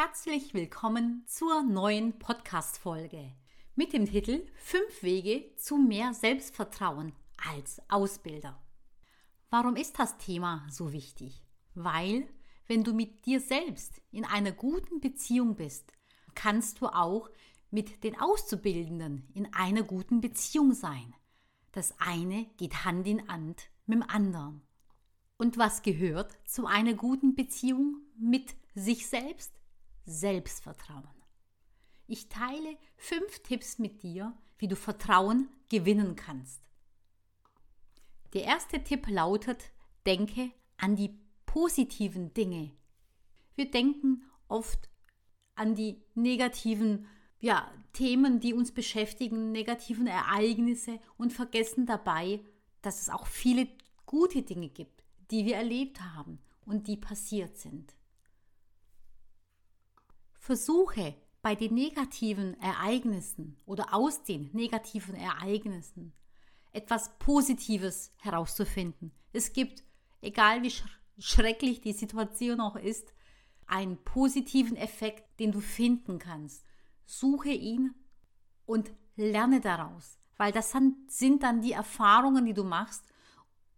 Herzlich willkommen zur neuen Podcast-Folge mit dem Titel Fünf Wege zu mehr Selbstvertrauen als Ausbilder. Warum ist das Thema so wichtig? Weil, wenn du mit dir selbst in einer guten Beziehung bist, kannst du auch mit den Auszubildenden in einer guten Beziehung sein. Das eine geht Hand in Hand mit dem anderen. Und was gehört zu einer guten Beziehung mit sich selbst? Selbstvertrauen. Ich teile fünf Tipps mit dir, wie du Vertrauen gewinnen kannst. Der erste Tipp lautet, denke an die positiven Dinge. Wir denken oft an die negativen ja, Themen, die uns beschäftigen, negativen Ereignisse und vergessen dabei, dass es auch viele gute Dinge gibt, die wir erlebt haben und die passiert sind. Versuche bei den negativen Ereignissen oder aus den negativen Ereignissen etwas Positives herauszufinden. Es gibt, egal wie schrecklich die Situation auch ist, einen positiven Effekt, den du finden kannst. Suche ihn und lerne daraus, weil das sind dann die Erfahrungen, die du machst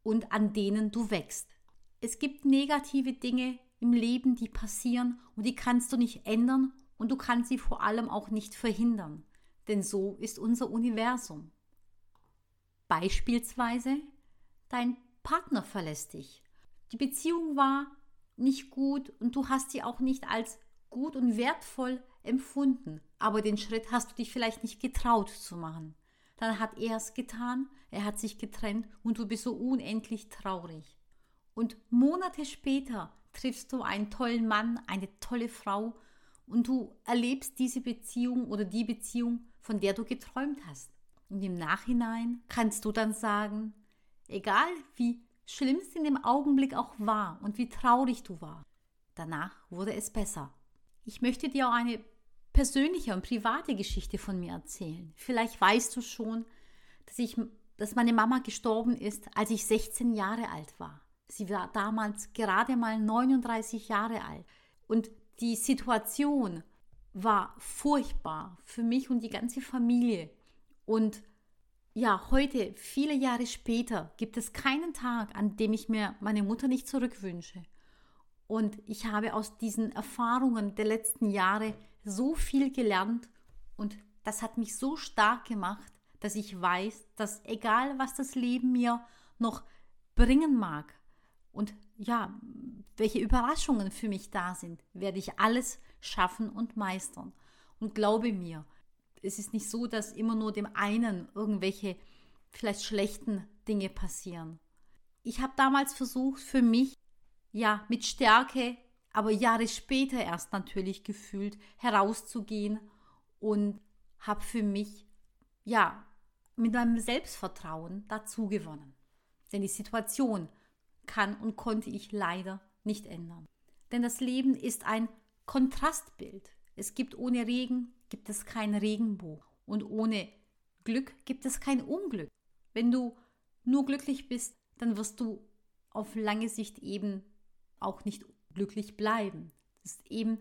und an denen du wächst. Es gibt negative Dinge im Leben, die passieren und die kannst du nicht ändern und du kannst sie vor allem auch nicht verhindern, denn so ist unser Universum. Beispielsweise, dein Partner verlässt dich. Die Beziehung war nicht gut und du hast sie auch nicht als gut und wertvoll empfunden, aber den Schritt hast du dich vielleicht nicht getraut zu machen. Dann hat er es getan, er hat sich getrennt und du bist so unendlich traurig. Und Monate später triffst du einen tollen Mann, eine tolle Frau und du erlebst diese Beziehung oder die Beziehung, von der du geträumt hast. Und im Nachhinein kannst du dann sagen, egal wie schlimm es in dem Augenblick auch war und wie traurig du warst, danach wurde es besser. Ich möchte dir auch eine persönliche und private Geschichte von mir erzählen. Vielleicht weißt du schon, dass ich dass meine Mama gestorben ist, als ich 16 Jahre alt war. Sie war damals gerade mal 39 Jahre alt. Und die Situation war furchtbar für mich und die ganze Familie. Und ja, heute, viele Jahre später, gibt es keinen Tag, an dem ich mir meine Mutter nicht zurückwünsche. Und ich habe aus diesen Erfahrungen der letzten Jahre so viel gelernt und das hat mich so stark gemacht, dass ich weiß, dass egal was das Leben mir noch bringen mag, und ja, welche Überraschungen für mich da sind, werde ich alles schaffen und meistern. Und glaube mir, es ist nicht so, dass immer nur dem einen irgendwelche vielleicht schlechten Dinge passieren. Ich habe damals versucht, für mich, ja, mit Stärke, aber Jahre später erst natürlich gefühlt, herauszugehen und habe für mich, ja, mit meinem Selbstvertrauen dazu gewonnen. Denn die Situation kann und konnte ich leider nicht ändern. Denn das Leben ist ein Kontrastbild. Es gibt ohne Regen, gibt es keinen Regenbogen. Und ohne Glück gibt es kein Unglück. Wenn du nur glücklich bist, dann wirst du auf lange Sicht eben auch nicht glücklich bleiben. Das ist eben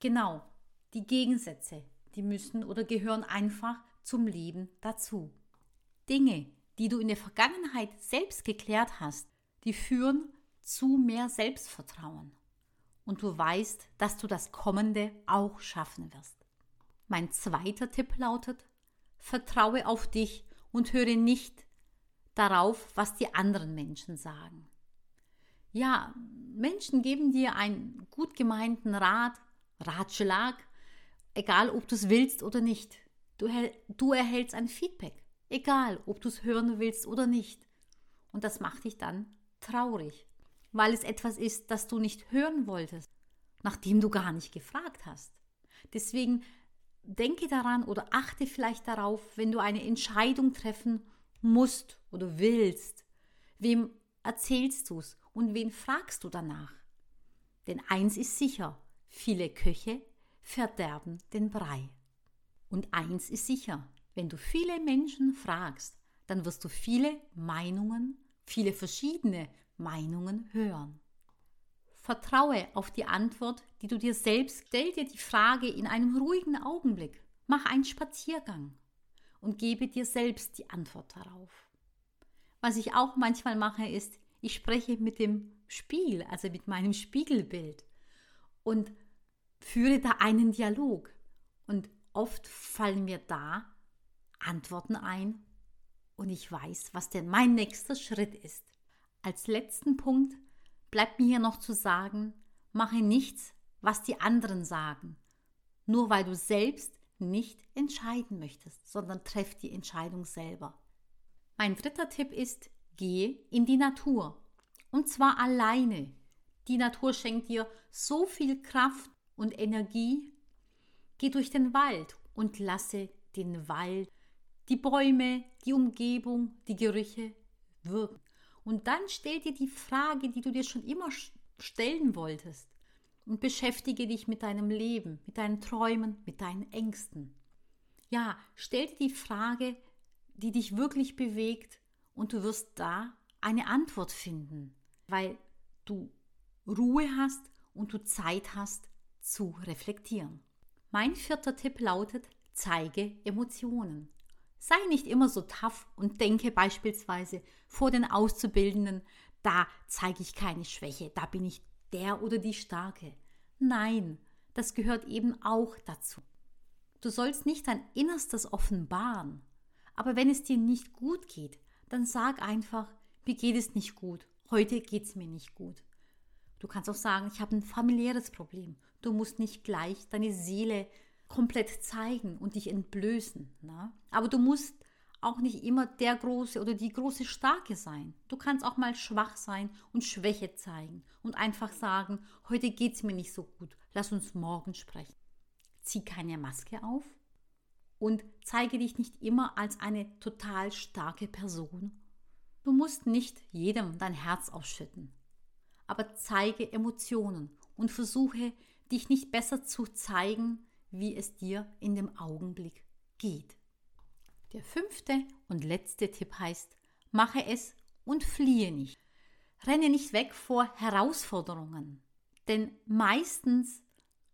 genau die Gegensätze, die müssen oder gehören einfach zum Leben dazu. Dinge, die du in der Vergangenheit selbst geklärt hast, die führen zu mehr Selbstvertrauen. Und du weißt, dass du das Kommende auch schaffen wirst. Mein zweiter Tipp lautet, vertraue auf dich und höre nicht darauf, was die anderen Menschen sagen. Ja, Menschen geben dir einen gut gemeinten Rat, Ratschlag, egal ob du es willst oder nicht. Du, du erhältst ein Feedback, egal ob du es hören willst oder nicht. Und das macht dich dann traurig, weil es etwas ist, das du nicht hören wolltest, nachdem du gar nicht gefragt hast. Deswegen denke daran oder achte vielleicht darauf, wenn du eine Entscheidung treffen musst oder willst, wem erzählst du es und wen fragst du danach? Denn eins ist sicher, viele Köche verderben den Brei. Und eins ist sicher, wenn du viele Menschen fragst, dann wirst du viele Meinungen viele verschiedene Meinungen hören. Vertraue auf die Antwort, die du dir selbst. Stell dir die Frage in einem ruhigen Augenblick. Mach einen Spaziergang und gebe dir selbst die Antwort darauf. Was ich auch manchmal mache, ist, ich spreche mit dem Spiegel, also mit meinem Spiegelbild und führe da einen Dialog. Und oft fallen mir da Antworten ein und ich weiß, was denn mein nächster Schritt ist. Als letzten Punkt bleibt mir hier noch zu sagen, mache nichts, was die anderen sagen, nur weil du selbst nicht entscheiden möchtest, sondern treff die Entscheidung selber. Mein dritter Tipp ist, gehe in die Natur. Und zwar alleine. Die Natur schenkt dir so viel Kraft und Energie. Geh durch den Wald und lasse den Wald, die Bäume, die Umgebung, die Gerüche wirken. Und dann stell dir die Frage, die du dir schon immer stellen wolltest. Und beschäftige dich mit deinem Leben, mit deinen Träumen, mit deinen Ängsten. Ja, stell dir die Frage, die dich wirklich bewegt und du wirst da eine Antwort finden, weil du Ruhe hast und du Zeit hast zu reflektieren. Mein vierter Tipp lautet, zeige Emotionen. Sei nicht immer so tough und denke beispielsweise vor den Auszubildenden, da zeige ich keine Schwäche, da bin ich der oder die Starke. Nein, das gehört eben auch dazu. Du sollst nicht dein Innerstes offenbaren. Aber wenn es dir nicht gut geht, dann sag einfach, mir geht es nicht gut, heute geht es mir nicht gut. Du kannst auch sagen, ich habe ein familiäres Problem. Du musst nicht gleich deine Seele komplett zeigen und dich entblößen. Ne? Aber du musst auch nicht immer der große oder die große Starke sein. Du kannst auch mal schwach sein und Schwäche zeigen und einfach sagen, heute geht es mir nicht so gut, lass uns morgen sprechen. Zieh keine Maske auf und zeige dich nicht immer als eine total starke Person. Du musst nicht jedem dein Herz ausschütten, aber zeige Emotionen und versuche, dich nicht besser zu zeigen, wie es dir in dem Augenblick geht. Der fünfte und letzte Tipp heißt, mache es und fliehe nicht. Renne nicht weg vor Herausforderungen, denn meistens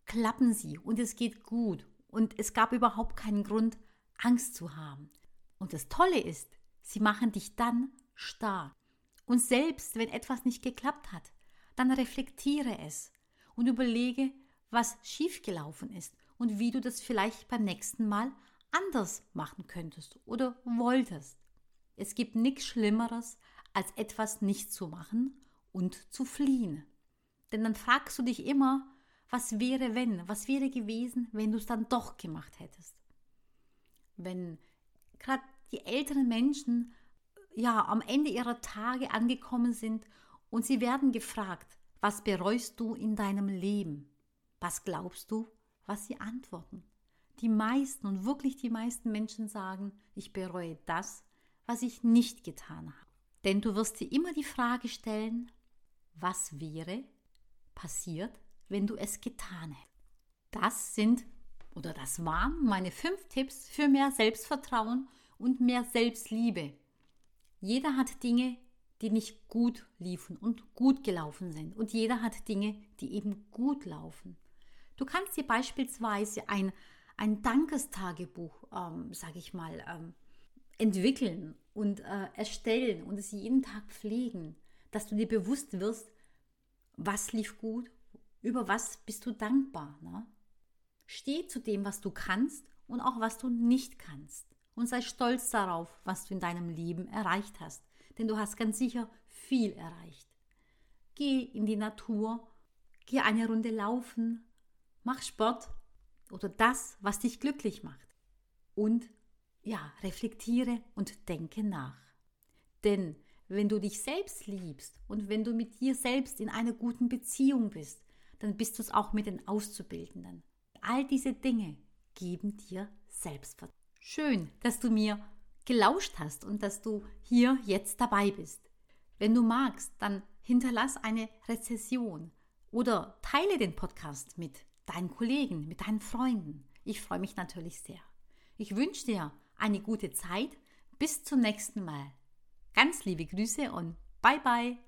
klappen sie und es geht gut und es gab überhaupt keinen Grund, Angst zu haben. Und das Tolle ist, sie machen dich dann stark. Und selbst wenn etwas nicht geklappt hat, dann reflektiere es und überlege, was schiefgelaufen ist und wie du das vielleicht beim nächsten Mal anders machen könntest oder wolltest. Es gibt nichts Schlimmeres, als etwas nicht zu machen und zu fliehen. Denn dann fragst du dich immer, was wäre wenn, was wäre gewesen, wenn du es dann doch gemacht hättest. Wenn gerade die älteren Menschen ja am Ende ihrer Tage angekommen sind und sie werden gefragt, was bereust du in deinem Leben? Was glaubst du, was sie antworten. Die meisten und wirklich die meisten Menschen sagen, ich bereue das, was ich nicht getan habe. Denn du wirst dir immer die Frage stellen, was wäre passiert, wenn du es getan hättest. Das sind oder das waren meine fünf Tipps für mehr Selbstvertrauen und mehr Selbstliebe. Jeder hat Dinge, die nicht gut liefen und gut gelaufen sind. Und jeder hat Dinge, die eben gut laufen. Du kannst dir beispielsweise ein, ein Dankestagebuch, ähm, sage ich mal, ähm, entwickeln und äh, erstellen und es jeden Tag pflegen, dass du dir bewusst wirst, was lief gut, über was bist du dankbar. Ne? Steh zu dem, was du kannst und auch was du nicht kannst. Und sei stolz darauf, was du in deinem Leben erreicht hast. Denn du hast ganz sicher viel erreicht. Geh in die Natur, geh eine Runde laufen, mach Sport oder das, was dich glücklich macht. Und ja, reflektiere und denke nach. Denn wenn du dich selbst liebst und wenn du mit dir selbst in einer guten Beziehung bist, dann bist du es auch mit den Auszubildenden. All diese Dinge geben dir Selbstvertrauen. Schön, dass du mir gelauscht hast und dass du hier jetzt dabei bist. Wenn du magst, dann hinterlass eine Rezession oder teile den Podcast mit deinen Kollegen, mit deinen Freunden. Ich freue mich natürlich sehr. Ich wünsche dir eine gute Zeit. Bis zum nächsten Mal. Ganz liebe Grüße und bye bye.